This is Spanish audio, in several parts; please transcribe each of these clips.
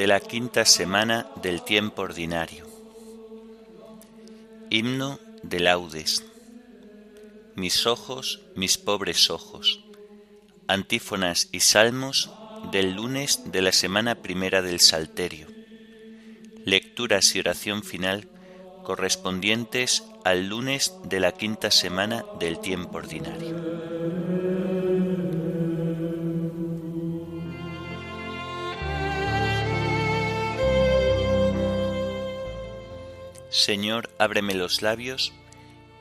de la quinta semana del tiempo ordinario. Himno de laudes. Mis ojos, mis pobres ojos. Antífonas y salmos del lunes de la semana primera del Salterio. Lecturas y oración final correspondientes al lunes de la quinta semana del tiempo ordinario. Señor, ábreme los labios,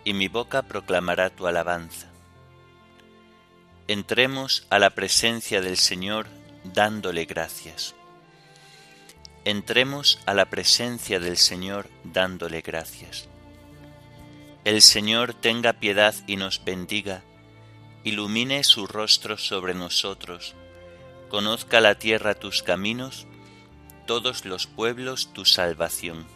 y mi boca proclamará tu alabanza. Entremos a la presencia del Señor dándole gracias. Entremos a la presencia del Señor dándole gracias. El Señor tenga piedad y nos bendiga, ilumine su rostro sobre nosotros, conozca la tierra tus caminos, todos los pueblos tu salvación.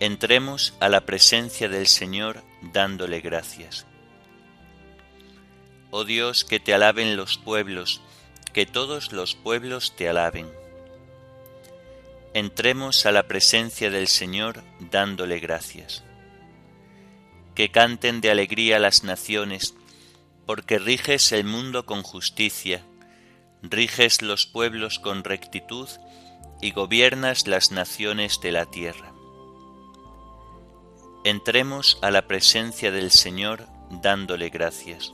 Entremos a la presencia del Señor dándole gracias. Oh Dios, que te alaben los pueblos, que todos los pueblos te alaben. Entremos a la presencia del Señor dándole gracias. Que canten de alegría las naciones, porque riges el mundo con justicia, riges los pueblos con rectitud y gobiernas las naciones de la tierra. Entremos a la presencia del Señor dándole gracias.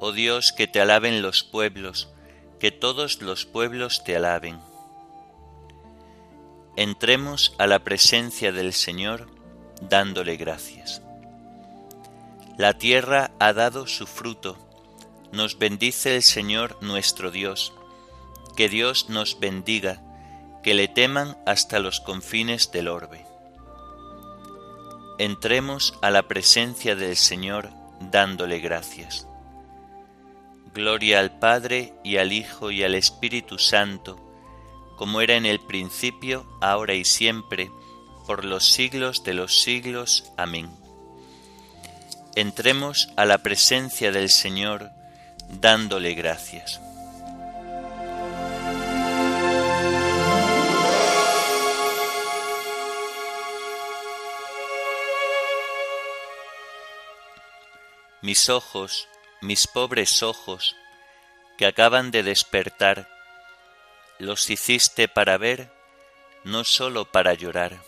Oh Dios, que te alaben los pueblos, que todos los pueblos te alaben. Entremos a la presencia del Señor dándole gracias. La tierra ha dado su fruto, nos bendice el Señor nuestro Dios, que Dios nos bendiga, que le teman hasta los confines del orbe entremos a la presencia del Señor dándole gracias. Gloria al Padre y al Hijo y al Espíritu Santo, como era en el principio, ahora y siempre, por los siglos de los siglos. Amén. Entremos a la presencia del Señor dándole gracias. Mis ojos, mis pobres ojos, que acaban de despertar, los hiciste para ver, no sólo para llorar.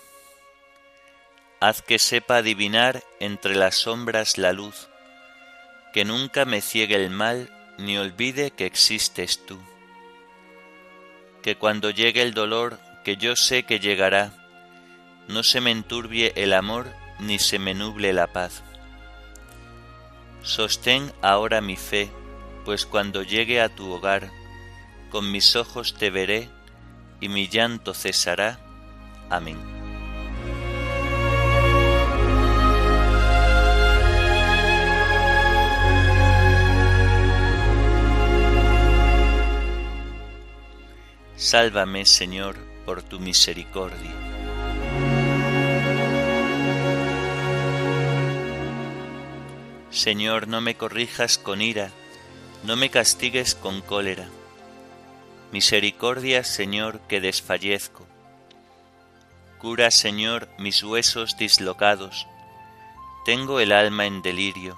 Haz que sepa adivinar entre las sombras la luz, que nunca me ciegue el mal ni olvide que existes tú. Que cuando llegue el dolor, que yo sé que llegará, no se me enturbie el amor ni se me nuble la paz Sostén ahora mi fe, pues cuando llegue a tu hogar, con mis ojos te veré y mi llanto cesará. Amén. Sálvame, Señor, por tu misericordia. Señor, no me corrijas con ira, no me castigues con cólera. Misericordia, Señor, que desfallezco. Cura, Señor, mis huesos dislocados. Tengo el alma en delirio.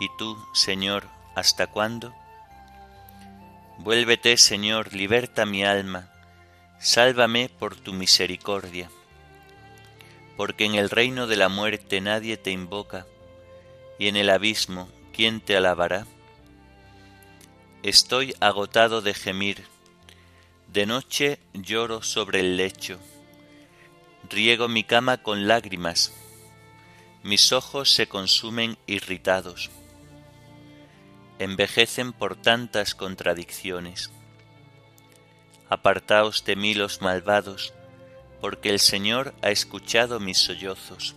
¿Y tú, Señor, hasta cuándo? Vuélvete, Señor, liberta mi alma, sálvame por tu misericordia. Porque en el reino de la muerte nadie te invoca y en el abismo, ¿quién te alabará? Estoy agotado de gemir, de noche lloro sobre el lecho, riego mi cama con lágrimas, mis ojos se consumen irritados, envejecen por tantas contradicciones. Apartaos de mí los malvados, porque el Señor ha escuchado mis sollozos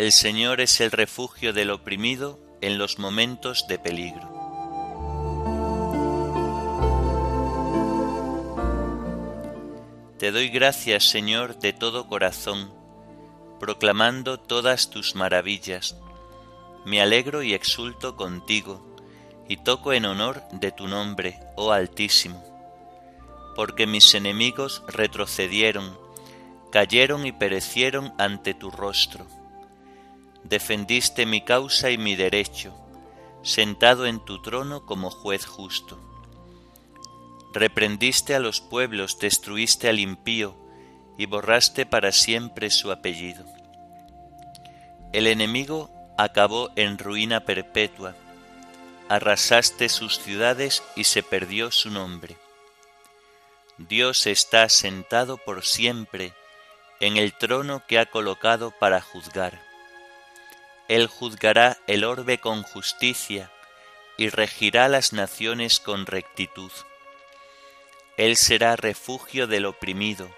El Señor es el refugio del oprimido en los momentos de peligro. Te doy gracias, Señor, de todo corazón, proclamando todas tus maravillas. Me alegro y exulto contigo, y toco en honor de tu nombre, oh Altísimo, porque mis enemigos retrocedieron, cayeron y perecieron ante tu rostro defendiste mi causa y mi derecho, sentado en tu trono como juez justo. Reprendiste a los pueblos, destruiste al impío, y borraste para siempre su apellido. El enemigo acabó en ruina perpetua, arrasaste sus ciudades y se perdió su nombre. Dios está sentado por siempre en el trono que ha colocado para juzgar él juzgará el orbe con justicia y regirá las naciones con rectitud. Él será refugio del oprimido,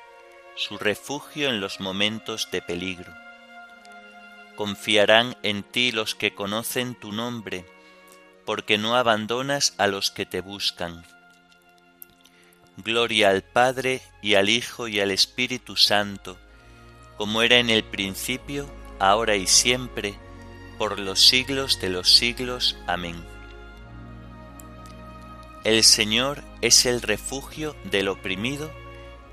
su refugio en los momentos de peligro. Confiarán en ti los que conocen tu nombre, porque no abandonas a los que te buscan. Gloria al Padre y al Hijo y al Espíritu Santo, como era en el principio, ahora y siempre, por los siglos de los siglos. Amén. El Señor es el refugio del oprimido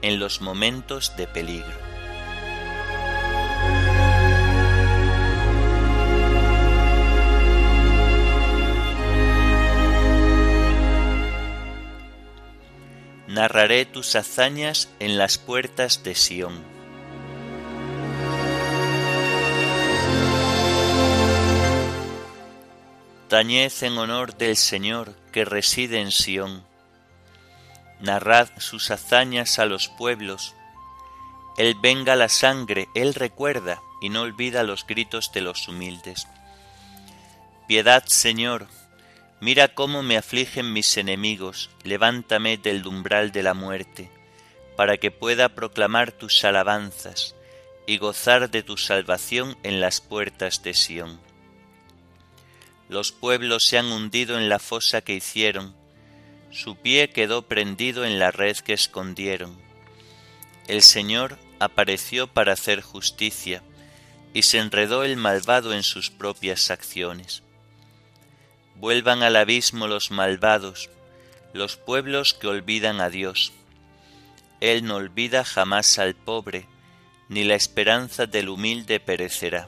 en los momentos de peligro. Narraré tus hazañas en las puertas de Sión En honor del Señor que reside en Sión. Narrad sus hazañas a los pueblos. Él venga la sangre, Él recuerda y no olvida los gritos de los humildes. Piedad, Señor, mira cómo me afligen mis enemigos, levántame del umbral de la muerte, para que pueda proclamar tus alabanzas y gozar de tu salvación en las puertas de Sión. Los pueblos se han hundido en la fosa que hicieron, su pie quedó prendido en la red que escondieron. El Señor apareció para hacer justicia, y se enredó el malvado en sus propias acciones. Vuelvan al abismo los malvados, los pueblos que olvidan a Dios. Él no olvida jamás al pobre, ni la esperanza del humilde perecerá.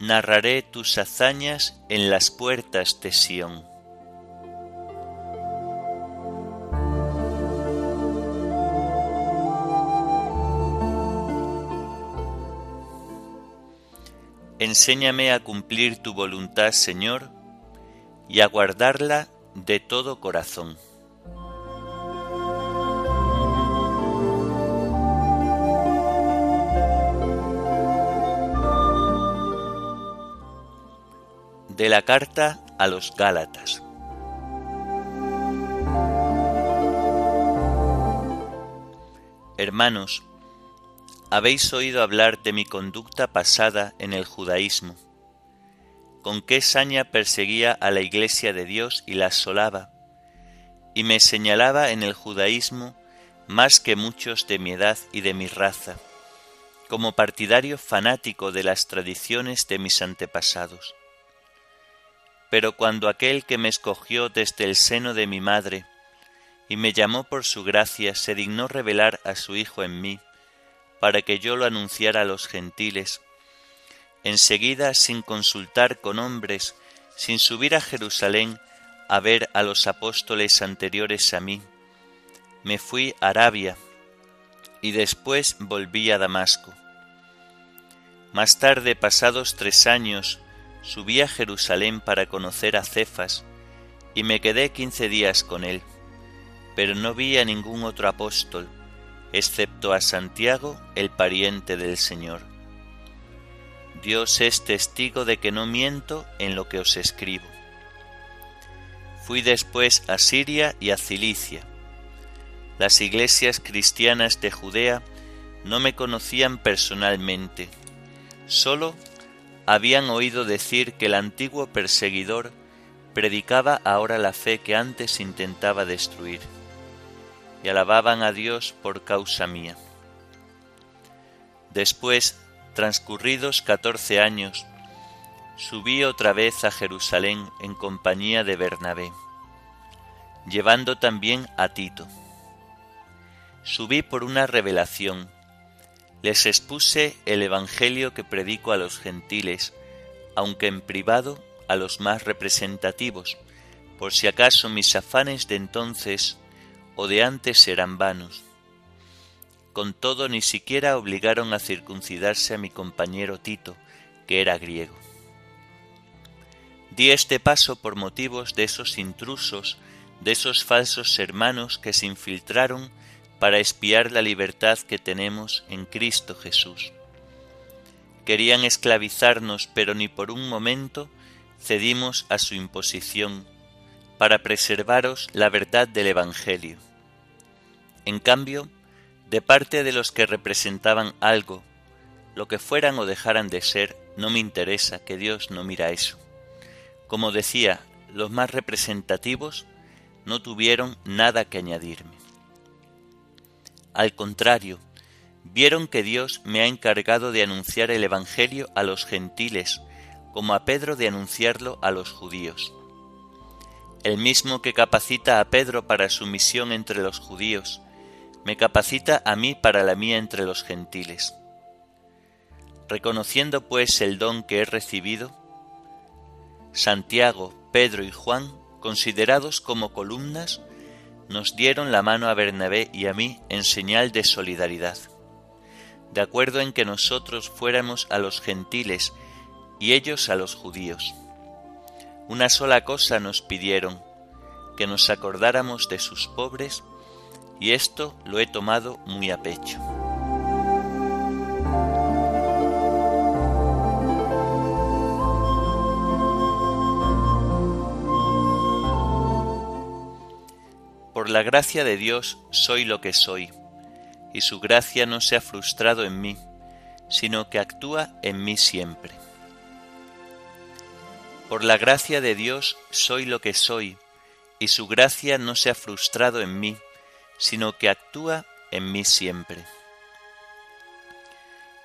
narraré tus hazañas en las puertas de Sión. Enséñame a cumplir tu voluntad, Señor, y a guardarla de todo corazón. De la carta a los Gálatas. Hermanos, habéis oído hablar de mi conducta pasada en el judaísmo, con qué saña perseguía a la Iglesia de Dios y la asolaba, y me señalaba en el judaísmo más que muchos de mi edad y de mi raza, como partidario fanático de las tradiciones de mis antepasados. Pero cuando aquel que me escogió desde el seno de mi madre y me llamó por su gracia se dignó revelar a su Hijo en mí, para que yo lo anunciara a los gentiles, enseguida sin consultar con hombres, sin subir a Jerusalén a ver a los apóstoles anteriores a mí, me fui a Arabia y después volví a Damasco. Más tarde, pasados tres años, subí a Jerusalén para conocer a Cefas y me quedé quince días con él, pero no vi a ningún otro apóstol, excepto a Santiago, el pariente del Señor. Dios es testigo de que no miento en lo que os escribo. Fui después a Siria y a Cilicia. Las iglesias cristianas de Judea no me conocían personalmente, solo habían oído decir que el antiguo perseguidor predicaba ahora la fe que antes intentaba destruir, y alababan a Dios por causa mía. Después transcurridos catorce años, subí otra vez a Jerusalén en compañía de Bernabé, llevando también a Tito. Subí por una revelación, les expuse el Evangelio que predico a los gentiles, aunque en privado a los más representativos, por si acaso mis afanes de entonces o de antes eran vanos con todo, ni siquiera obligaron a circuncidarse a mi compañero Tito, que era griego. Di este paso por motivos de esos intrusos, de esos falsos hermanos que se infiltraron para espiar la libertad que tenemos en Cristo Jesús. Querían esclavizarnos, pero ni por un momento cedimos a su imposición, para preservaros la verdad del Evangelio. En cambio, de parte de los que representaban algo, lo que fueran o dejaran de ser, no me interesa, que Dios no mira eso. Como decía, los más representativos no tuvieron nada que añadirme. Al contrario, vieron que Dios me ha encargado de anunciar el Evangelio a los gentiles, como a Pedro de anunciarlo a los judíos. El mismo que capacita a Pedro para su misión entre los judíos, me capacita a mí para la mía entre los gentiles. Reconociendo pues el don que he recibido, Santiago, Pedro y Juan, considerados como columnas, nos dieron la mano a Bernabé y a mí en señal de solidaridad, de acuerdo en que nosotros fuéramos a los gentiles y ellos a los judíos. Una sola cosa nos pidieron, que nos acordáramos de sus pobres y esto lo he tomado muy a pecho. La gracia de Dios soy lo que soy, y su gracia no se ha frustrado en mí, sino que actúa en mí siempre. Por la gracia de Dios soy lo que soy, y su gracia no se ha frustrado en mí, sino que actúa en mí siempre.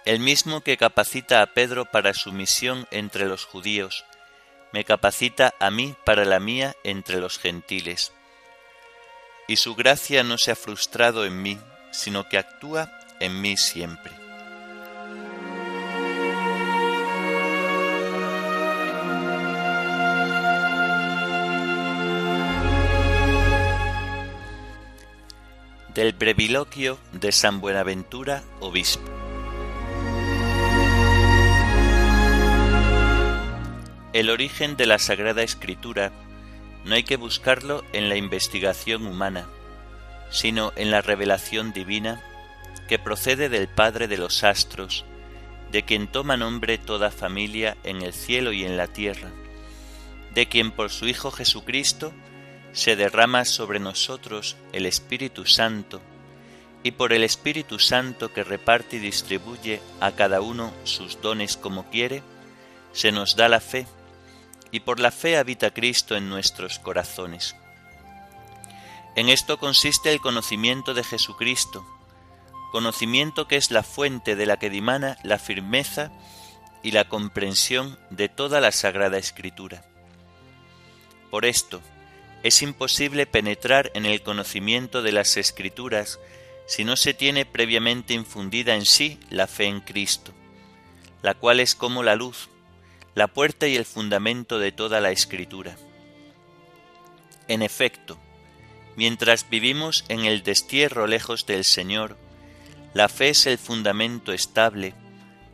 El mismo que capacita a Pedro para su misión entre los judíos, me capacita a mí para la mía entre los gentiles. Y su gracia no se ha frustrado en mí, sino que actúa en mí siempre. del breviloquio de San Buenaventura, obispo. El origen de la Sagrada Escritura no hay que buscarlo en la investigación humana, sino en la revelación divina que procede del Padre de los astros, de quien toma nombre toda familia en el cielo y en la tierra, de quien por su Hijo Jesucristo se derrama sobre nosotros el Espíritu Santo, y por el Espíritu Santo que reparte y distribuye a cada uno sus dones como quiere, se nos da la fe, y por la fe habita Cristo en nuestros corazones. En esto consiste el conocimiento de Jesucristo, conocimiento que es la fuente de la que dimana la firmeza y la comprensión de toda la Sagrada Escritura. Por esto, es imposible penetrar en el conocimiento de las Escrituras si no se tiene previamente infundida en sí la fe en Cristo, la cual es como la luz, la puerta y el fundamento de toda la Escritura. En efecto, mientras vivimos en el destierro lejos del Señor, la fe es el fundamento estable,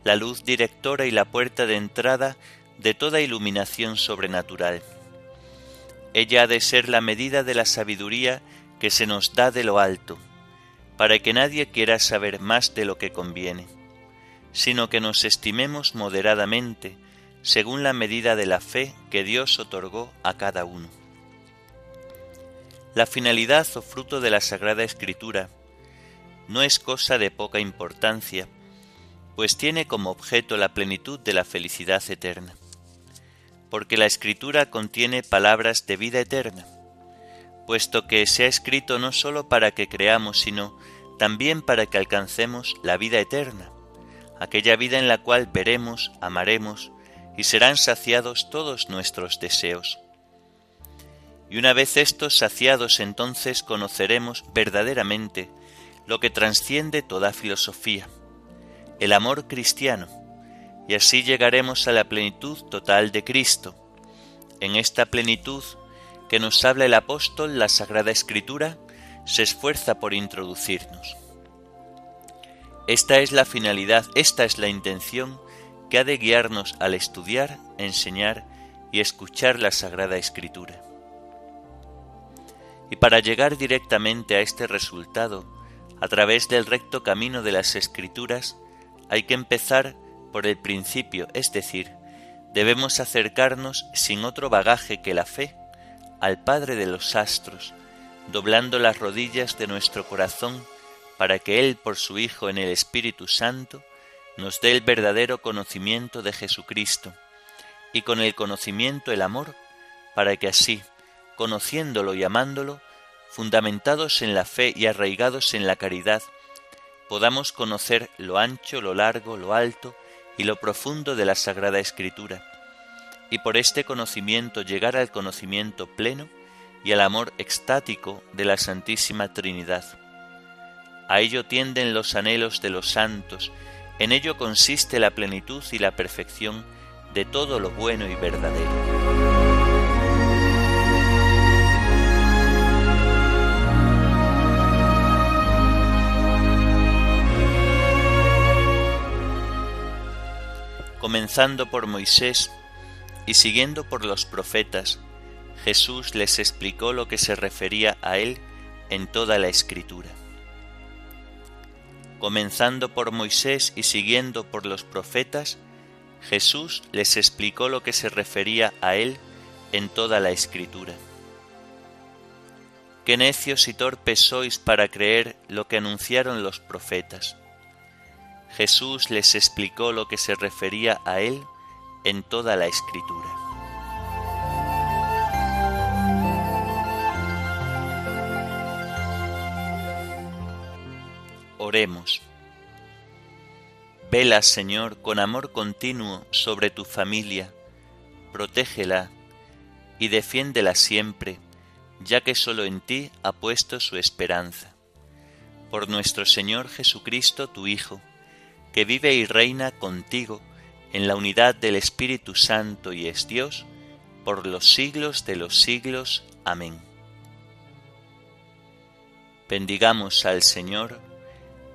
la luz directora y la puerta de entrada de toda iluminación sobrenatural. Ella ha de ser la medida de la sabiduría que se nos da de lo alto, para que nadie quiera saber más de lo que conviene, sino que nos estimemos moderadamente, según la medida de la fe que Dios otorgó a cada uno. La finalidad o fruto de la Sagrada Escritura no es cosa de poca importancia, pues tiene como objeto la plenitud de la felicidad eterna porque la escritura contiene palabras de vida eterna, puesto que se ha escrito no sólo para que creamos, sino también para que alcancemos la vida eterna, aquella vida en la cual veremos, amaremos y serán saciados todos nuestros deseos. Y una vez estos saciados entonces conoceremos verdaderamente lo que trasciende toda filosofía, el amor cristiano, y así llegaremos a la plenitud total de Cristo. En esta plenitud que nos habla el apóstol, la Sagrada Escritura se esfuerza por introducirnos. Esta es la finalidad, esta es la intención que ha de guiarnos al estudiar, enseñar y escuchar la Sagrada Escritura. Y para llegar directamente a este resultado, a través del recto camino de las Escrituras, hay que empezar por el principio, es decir, debemos acercarnos sin otro bagaje que la fe al Padre de los astros, doblando las rodillas de nuestro corazón para que Él, por su Hijo en el Espíritu Santo, nos dé el verdadero conocimiento de Jesucristo, y con el conocimiento el amor, para que así, conociéndolo y amándolo, fundamentados en la fe y arraigados en la caridad, podamos conocer lo ancho, lo largo, lo alto, y lo profundo de la Sagrada Escritura, y por este conocimiento llegar al conocimiento pleno y al amor extático de la Santísima Trinidad. A ello tienden los anhelos de los santos, en ello consiste la plenitud y la perfección de todo lo bueno y verdadero. Comenzando por Moisés y siguiendo por los profetas, Jesús les explicó lo que se refería a él en toda la escritura. Comenzando por Moisés y siguiendo por los profetas, Jesús les explicó lo que se refería a él en toda la escritura. Qué necios y torpes sois para creer lo que anunciaron los profetas. Jesús les explicó lo que se refería a Él en toda la escritura. Oremos. Vela, Señor, con amor continuo sobre tu familia, protégela y defiéndela siempre, ya que sólo en ti ha puesto su esperanza. Por nuestro Señor Jesucristo, tu Hijo, que vive y reina contigo en la unidad del Espíritu Santo y es Dios, por los siglos de los siglos. Amén. Bendigamos al Señor,